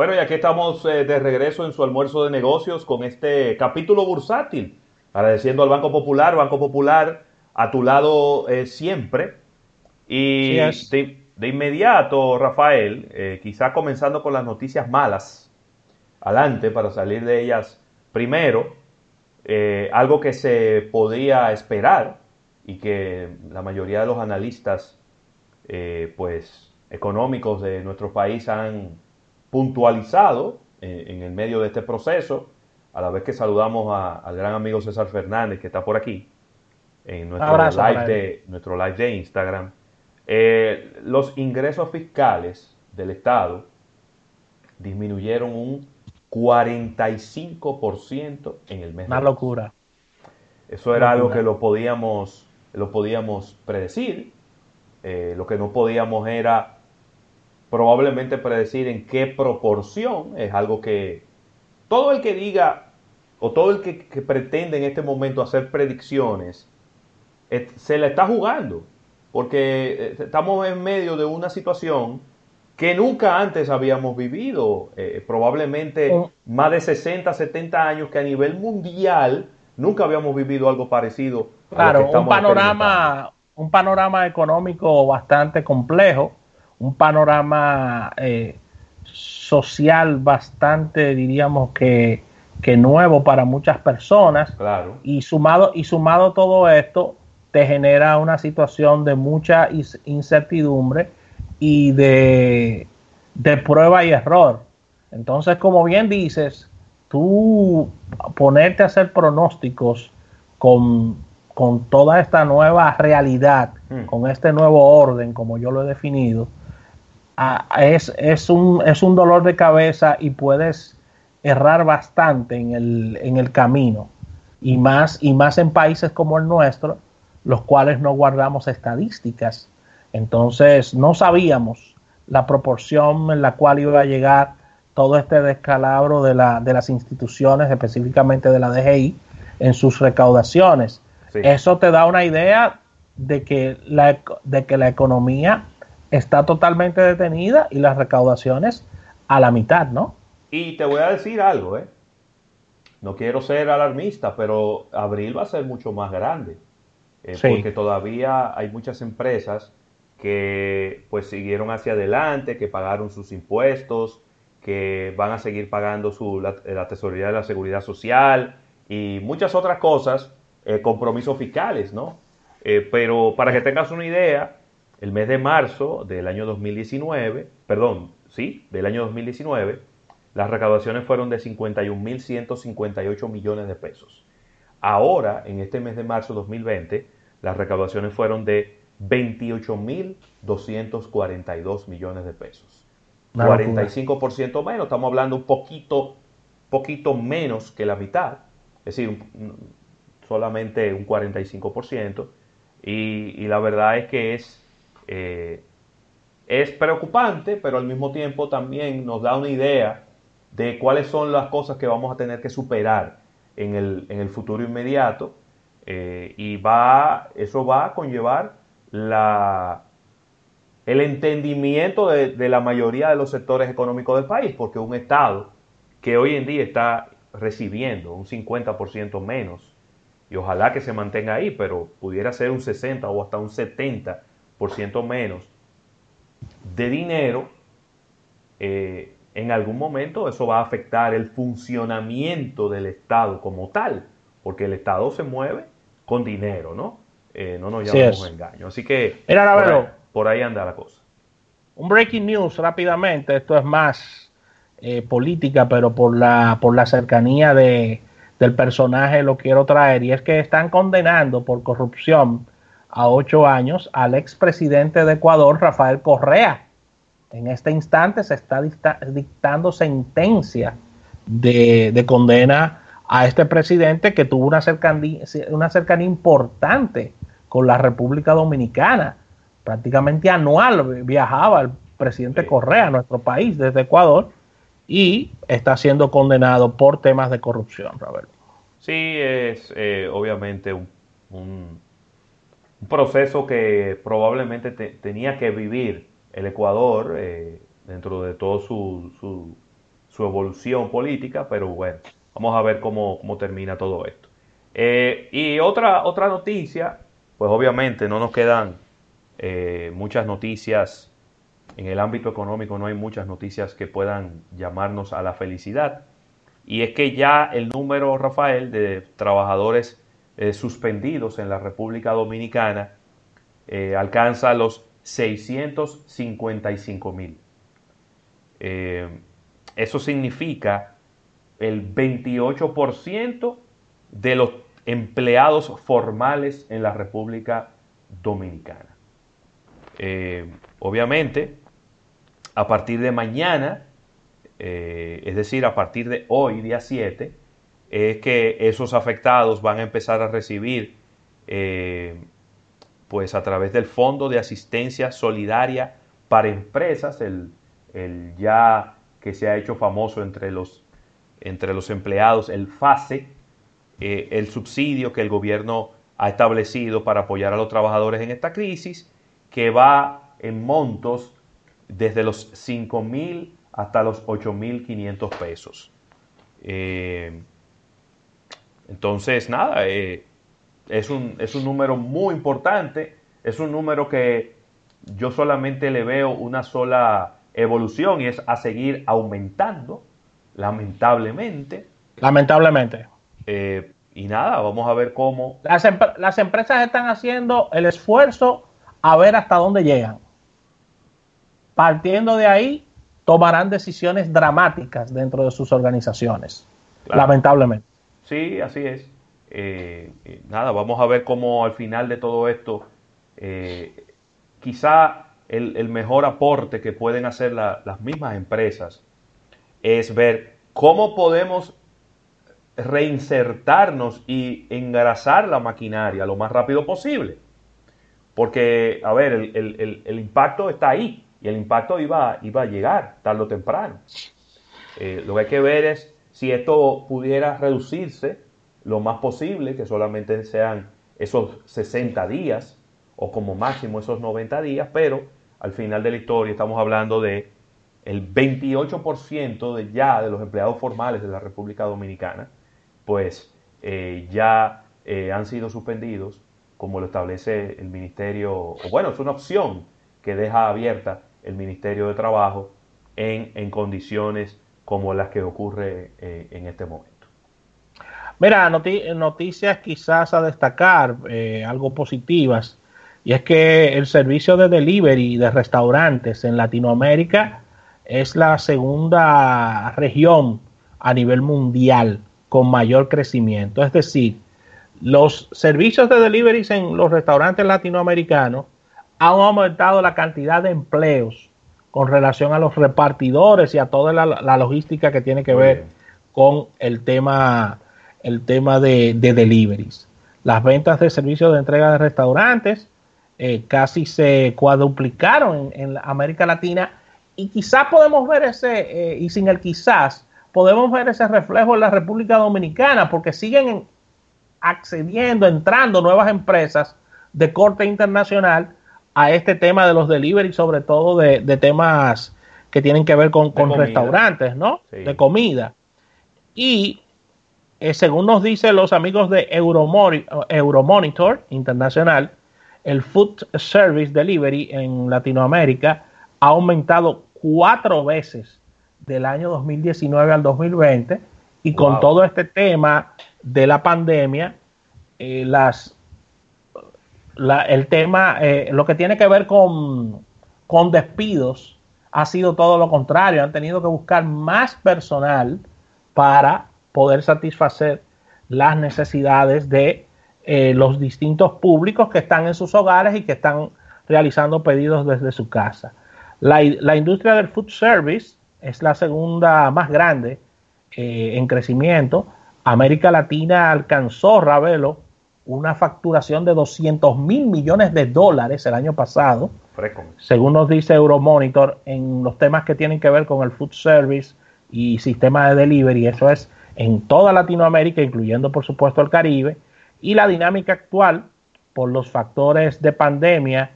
Bueno, y aquí estamos eh, de regreso en su almuerzo de negocios con este capítulo bursátil. Agradeciendo al Banco Popular, Banco Popular a tu lado eh, siempre. Y de, de, inmediato, Rafael, eh, quizá comenzando con las noticias malas, adelante para salir de ellas primero, algo que se podía esperar y que la mayoría de los analistas pues, económicos de nuestro país han puntualizado eh, en el medio de este proceso, a la vez que saludamos al gran amigo César Fernández que está por aquí en nuestro, live, de, nuestro live de Instagram. Eh, los ingresos fiscales del Estado disminuyeron un 45% en el mes. Una locura. Eso era algo que lo podíamos, lo podíamos predecir. Eh, lo que no podíamos era probablemente predecir en qué proporción es algo que todo el que diga o todo el que, pretende en este momento hacer predicciones se le está jugando porque eh, estamos en medio de una situación que nunca antes habíamos vivido, eh, probablemente oh. más de 60, 70 años que a nivel mundial nunca habíamos vivido algo parecido. Claro, un panorama, un panorama económico bastante complejo un panorama eh, social bastante, diríamos que, nuevo para muchas personas. Claro. Y sumado, y sumado todo esto, te genera una situación de mucha incertidumbre y de, de prueba y error. Entonces, como bien dices, tú ponerte a hacer pronósticos con, con toda esta nueva realidad, hmm. con este nuevo orden, como yo lo he definido, es, es, un, es un dolor de cabeza y puedes errar bastante en el, en el camino. Y más, y más en países como el nuestro, los cuales no guardamos estadísticas. Entonces no sabíamos la proporción en la cual iba a llegar todo este descalabro de, la, de las instituciones, específicamente de la DGI, en sus recaudaciones. Eso te da una idea de que la, de que la economía está totalmente detenida y las recaudaciones a la mitad, ¿no? Y te voy a decir algo, ¿eh? No quiero ser alarmista, pero abril va a ser mucho más grande. Eh, porque todavía hay muchas empresas que pues siguieron hacia adelante, que pagaron sus impuestos, que van a seguir pagando su, la, tesorería de la seguridad social y muchas otras cosas, eh, compromisos fiscales, ¿no? Eh, pero para que tengas una idea, el mes de marzo del año 2019, perdón, sí, del año 2019, las recaudaciones fueron de 51.158 millones de pesos. Ahora, en este mes de marzo 2020, las recaudaciones fueron de 28.242 millones de pesos. 45% menos, estamos hablando un poquito, poquito menos que la mitad, es decir, solamente un 45%. Y, y la verdad es que es eh, es preocupante, pero al mismo tiempo también nos da una idea de cuáles son las cosas que vamos a tener que superar en el, futuro inmediato. Eh, y va, eso va a conllevar la, el entendimiento de, de, la mayoría de los sectores económicos del país, porque un Estado que hoy en día está recibiendo un 50% menos, y ojalá que se mantenga ahí, pero pudiera ser un 60 o hasta un 70 ciento menos de dinero, eh, en algún momento eso va a afectar el funcionamiento del Estado como tal, porque el Estado se mueve con dinero, ¿no? Eh, no nos llamamos engaño. Así que por, ahí, anda la cosa. Un breaking news rápidamente, esto es más eh, política, pero por la, por la cercanía de, del personaje lo quiero traer, y es que están condenando por corrupción a ocho años al expresidente de Ecuador, Rafael Correa. En este instante se está dictando sentencia de, condena a este presidente que tuvo una cercanía, una cercanía importante con la República Dominicana. Prácticamente anual viajaba el presidente Correa a nuestro país desde Ecuador y está siendo condenado por temas de corrupción, Roberto. Sí, es eh, obviamente un un proceso que probablemente tenía que vivir el Ecuador eh, dentro de todo su, su evolución política, pero bueno, vamos a ver cómo, cómo termina todo esto. Eh, y otra, otra noticia, pues obviamente no nos quedan eh, muchas noticias en el ámbito económico, no hay muchas noticias que puedan llamarnos a la felicidad. Y es que ya el número, Rafael, de trabajadores eh, suspendidos en la República Dominicana alcanza los 655 mil. eso significa el 28% de los empleados formales en la República Dominicana. Eh, obviamente, a partir de mañana, eh, es decir, a partir de hoy, día 7, es que esos afectados van a empezar a recibir, eh, pues a través del Fondo de Asistencia Solidaria para Empresas, el, el, ya que se ha hecho famoso entre los, entre los empleados, el FASE, eh, el subsidio que el gobierno ha establecido para apoyar a los trabajadores en esta crisis, que va en montos desde los 5 mil hasta los 8 mil 500 pesos. Eh, entonces, nada, eh, es, un, es un número muy importante, es un número que yo solamente le veo una sola evolución y es a seguir aumentando, lamentablemente. Lamentablemente. Eh, y nada, vamos a ver cómo. Las, las, empresas están haciendo el esfuerzo a ver hasta dónde llegan. Partiendo de ahí, tomarán decisiones dramáticas dentro de sus organizaciones. Lamentablemente. Sí, así es. Eh, eh, nada, vamos a ver cómo al final de todo esto, quizá el, mejor aporte que pueden hacer las mismas empresas es ver cómo podemos reinsertarnos y engrasar la maquinaria lo más rápido posible. Porque, a ver, el, impacto está ahí y el impacto iba, iba a llegar tarde o temprano. Eh, lo que hay que ver es si esto pudiera reducirse lo más posible, que solamente sean esos 60 días o como máximo esos 90 días, pero al final de la historia estamos hablando de el 28% de ya de los empleados formales de la República Dominicana pues eh, ya eh, han sido suspendidos, como lo establece el Ministerio, o bueno, es una opción que deja abierta el Ministerio de Trabajo en, condiciones como las que ocurre eh, en este momento. Mira, noticias quizás a destacar, algo positivas, y es que el servicio de delivery de restaurantes en Latinoamérica es la segunda región a nivel mundial con mayor crecimiento. Es decir, los servicios de delivery en los restaurantes latinoamericanos han aumentado la cantidad de empleos con relación a los repartidores y a toda la, logística que tiene que ver con el tema, el tema de, deliveries. Las ventas de servicios de entrega de restaurantes eh, casi se cuadruplicaron en, América Latina y quizás podemos ver ese, eh, y sin el quizás, podemos ver ese reflejo en la República Dominicana porque siguen accediendo, entrando nuevas empresas de corte internacional a este tema de los delivery, sobre todo de, temas que tienen que ver con, restaurantes, ¿no? De comida. Y eh, según nos dicen los amigos de Euromonitor Internacional, el Food Service Delivery en Latinoamérica ha aumentado cuatro veces del año 2019 al 2020 y con todo este tema de la pandemia, eh, las, el tema, eh, lo que tiene que ver con, con despidos ha sido todo lo contrario, han tenido que buscar más personal para poder satisfacer las necesidades de eh, los distintos públicos que están en sus hogares y que están realizando pedidos desde su casa. La, la industria del food service es la segunda más grande eh, en crecimiento. América Latina alcanzó, Ravelo, una facturación de 200 mil millones de dólares el año pasado, según nos dice Euromonitor, en los temas que tienen que ver con el food service y sistema de delivery. Eso es en toda Latinoamérica, incluyendo por supuesto el Caribe. Y la dinámica actual, por los factores de pandemia,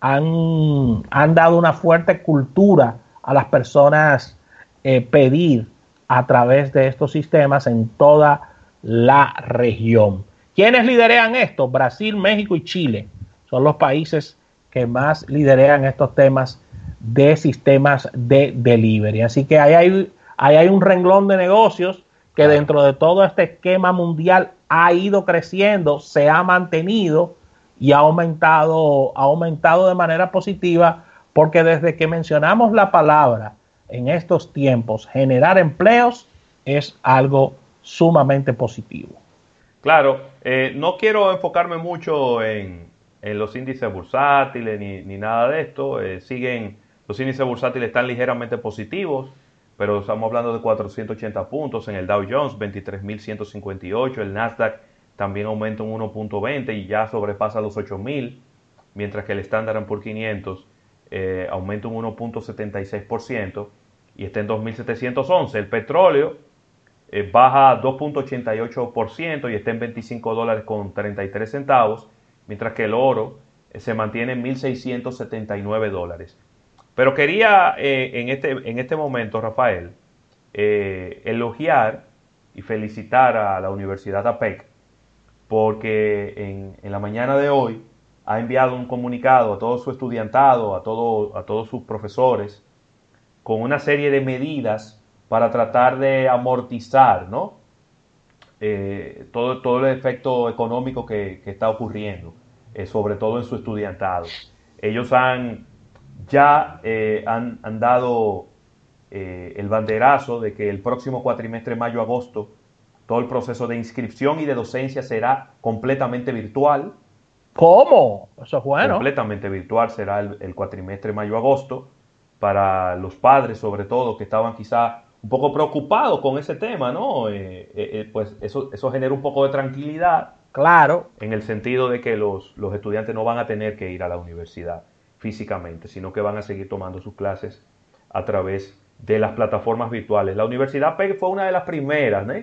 han, han dado una fuerte cultura a las personas eh, pedir a través de estos sistemas en toda la región. ¿Quiénes liderean esto? Brasil, México y Chile. Son los países que más liderean estos temas de sistemas de delivery. Así que ahí hay, hay un renglón de negocios que dentro de todo este esquema mundial ha ido creciendo, se ha mantenido y ha aumentado, ha aumentado de manera positiva, porque desde que mencionamos la palabra en estos tiempos, generar empleos es algo sumamente positivo. Claro, eh, no quiero enfocarme mucho en, los índices bursátiles ni, nada de esto. Eh, siguen, los índices bursátiles están ligeramente positivos, pero estamos hablando de 480 puntos en el Dow Jones, 23.158, el Nasdaq también aumenta un 1.20 y ya sobrepasa los 8.000, mientras que el Standard Poor's 500 eh, aumenta un 1.76% y está en 2.711. El petróleo eh, baja 2.88% y está en 25 dólares con 33 centavos, mientras que el oro eh, se mantiene en 1.679 dólares. Pero quería en, este, en este momento, Rafael, elogiar y felicitar a la Universidad APEC porque en, la mañana de hoy ha enviado un comunicado a todo su estudiantado, a, todo, a todos sus profesores, con una serie de medidas para tratar de amortizar ¿no? Eh, todo, todo el efecto económico que, está ocurriendo, eh, sobre todo en su estudiantado. Ellos han ya eh, han, han, dado el banderazo de que el próximo cuatrimestre, mayo-agosto, todo el proceso de inscripción y de docencia será completamente virtual. ¿Cómo? Eso es bueno. Completamente virtual será el, cuatrimestre mayo-agosto para los padres, sobre todo, que estaban quizá un poco preocupados con ese tema, ¿no? Eh, eh, eh, pues eso, eso genera un poco de tranquilidad. Claro. En el sentido de que los, los estudiantes no van a tener que ir a la universidad físicamente, sino que van a seguir tomando sus clases a través de las plataformas virtuales. La Universidad PEG fue una de las primeras, ¿no?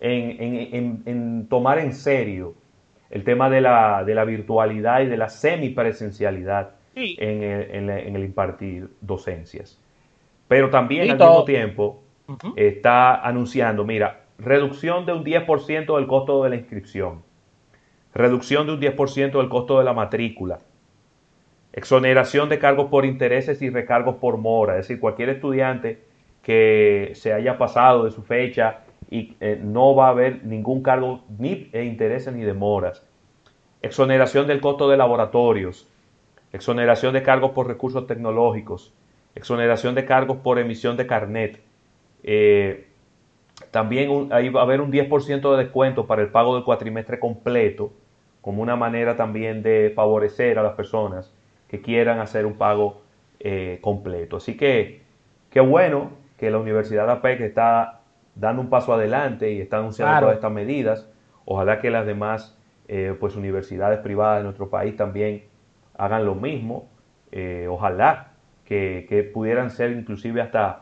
en, tomar en serio el tema de la, de la virtualidad y de la semipresencialidad en, el, en, el, impartir docencias. Pero también al mismo tiempo está anunciando, mira, reducción de un 10% del costo de la inscripción, reducción de un 10% del costo de la matrícula, exoneración de cargos por intereses y recargos por mora, es decir, cualquier estudiante que se haya pasado de su fecha y eh, no va a haber ningún cargo ni de intereses ni demoras. Exoneración del costo de laboratorios, exoneración de cargos por recursos tecnológicos, exoneración de cargos por emisión de carnet. Eh, también ahí va a haber un 10% de descuento para el pago del cuatrimestre completo, como una manera también de favorecer a las personas que quieran hacer un pago eh, completo. Así que qué bueno que la Universidad APEC está dando un paso adelante y está anunciando todas estas medidas. Ojalá que las demás eh, pues universidades privadas de nuestro país también hagan lo mismo. Eh, ojalá que, pudieran ser inclusive hasta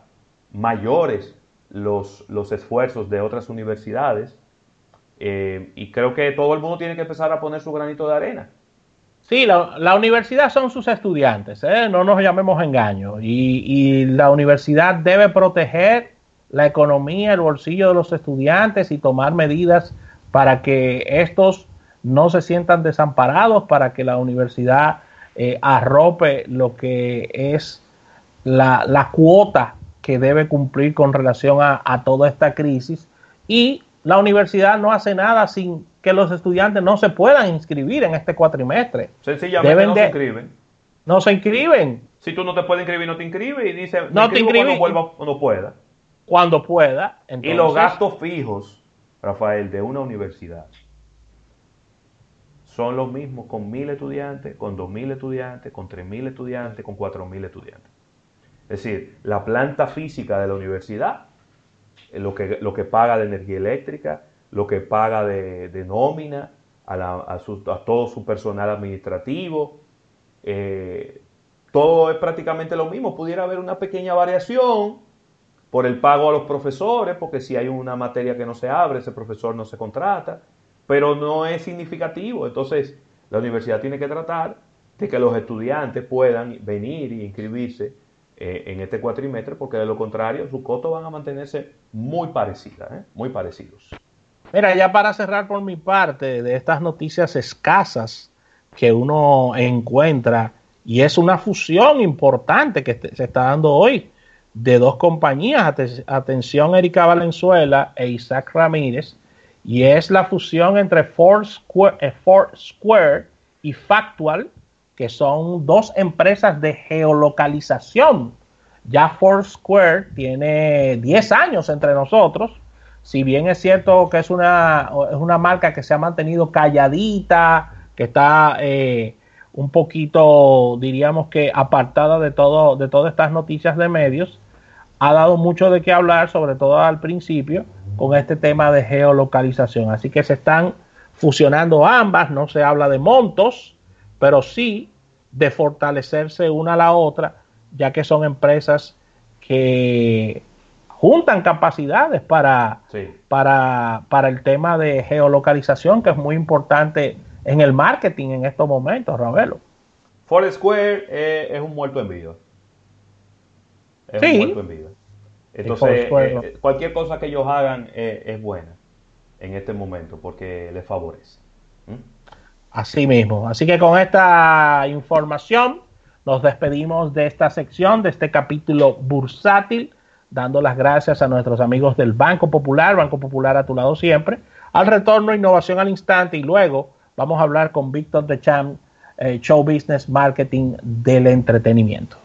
mayores los, los esfuerzos de otras universidades. Eh, y creo que todo el mundo tiene que empezar a poner su granito de arena. Sí, la, universidad son sus estudiantes, no nos llamemos engaño. Y, y la universidad debe proteger la economía, el bolsillo de los estudiantes y tomar medidas para que estos no se sientan desamparados, para que la universidad eh, arrope lo que es la, cuota que debe cumplir con relación a, toda esta crisis. Y la universidad no hace nada sin que los estudiantes no se puedan inscribir en este cuatrimestre. Sencillamente no se inscriben. No se inscriben. Si tú no te puedes inscribir, no te inscribes y dice, no te inscribes cuando vuelva no pueda cuando pueda. y los gastos fijos, Rafael, de una universidad son los mismos con mil estudiantes, con dos mil estudiantes, con tres mil estudiantes, con cuatro mil estudiantes. Es decir, la planta física de la universidad, eh, lo que, lo que paga de energía eléctrica, lo que paga de, nómina, a, todo su personal administrativo, eh, todo es prácticamente lo mismo. Pudiera haber una pequeña variación por el pago a los profesores, porque si hay una materia que no se abre, ese profesor no se contrata, pero no es significativo. Entonces, la universidad tiene que tratar de que los estudiantes puedan venir y inscribirse eh, en este cuatrimestre, porque de lo contrario sus costos van a mantenerse muy parecidas, ¿eh? muy parecidos. Mira, ya para cerrar por mi parte de estas noticias escasas que uno encuentra, y es una fusión importante que se está dando hoy de dos compañías, atención Erika Valenzuela e Isaac Ramírez, y es la fusión entre Foursquare, eh, Square y Factual, que son dos empresas de geolocalización. Ya Foursquare tiene 10 años entre nosotros, si bien es cierto que es una, es una marca que se ha mantenido calladita, que está eh, un poquito, diríamos que apartada de, todo, de todas estas noticias de medios, ha dado mucho de qué hablar, sobre todo al principio, con este tema de geolocalización. Así que se están fusionando ambas, no se habla de montos, pero sí de fortalecerse una a la otra, ya que son empresas que juntan capacidades para, para, para el tema de geolocalización, que es muy importante en el marketing en estos momentos, Ravelo. Foursquare eh, es un muerto en vida. Es un muerto en vida. Entonces, eh, cualquier cosa que ellos hagan eh, es buena en este momento porque les favorece. Así mismo. Así que con esta información nos despedimos de esta sección, de este capítulo bursátil, dando las gracias a nuestros amigos del Banco Popular, Banco Popular a tu lado siempre. Al retorno, innovación al instante y luego vamos a hablar con Víctor de Cham, eh, Show Business Marketing del Entretenimiento.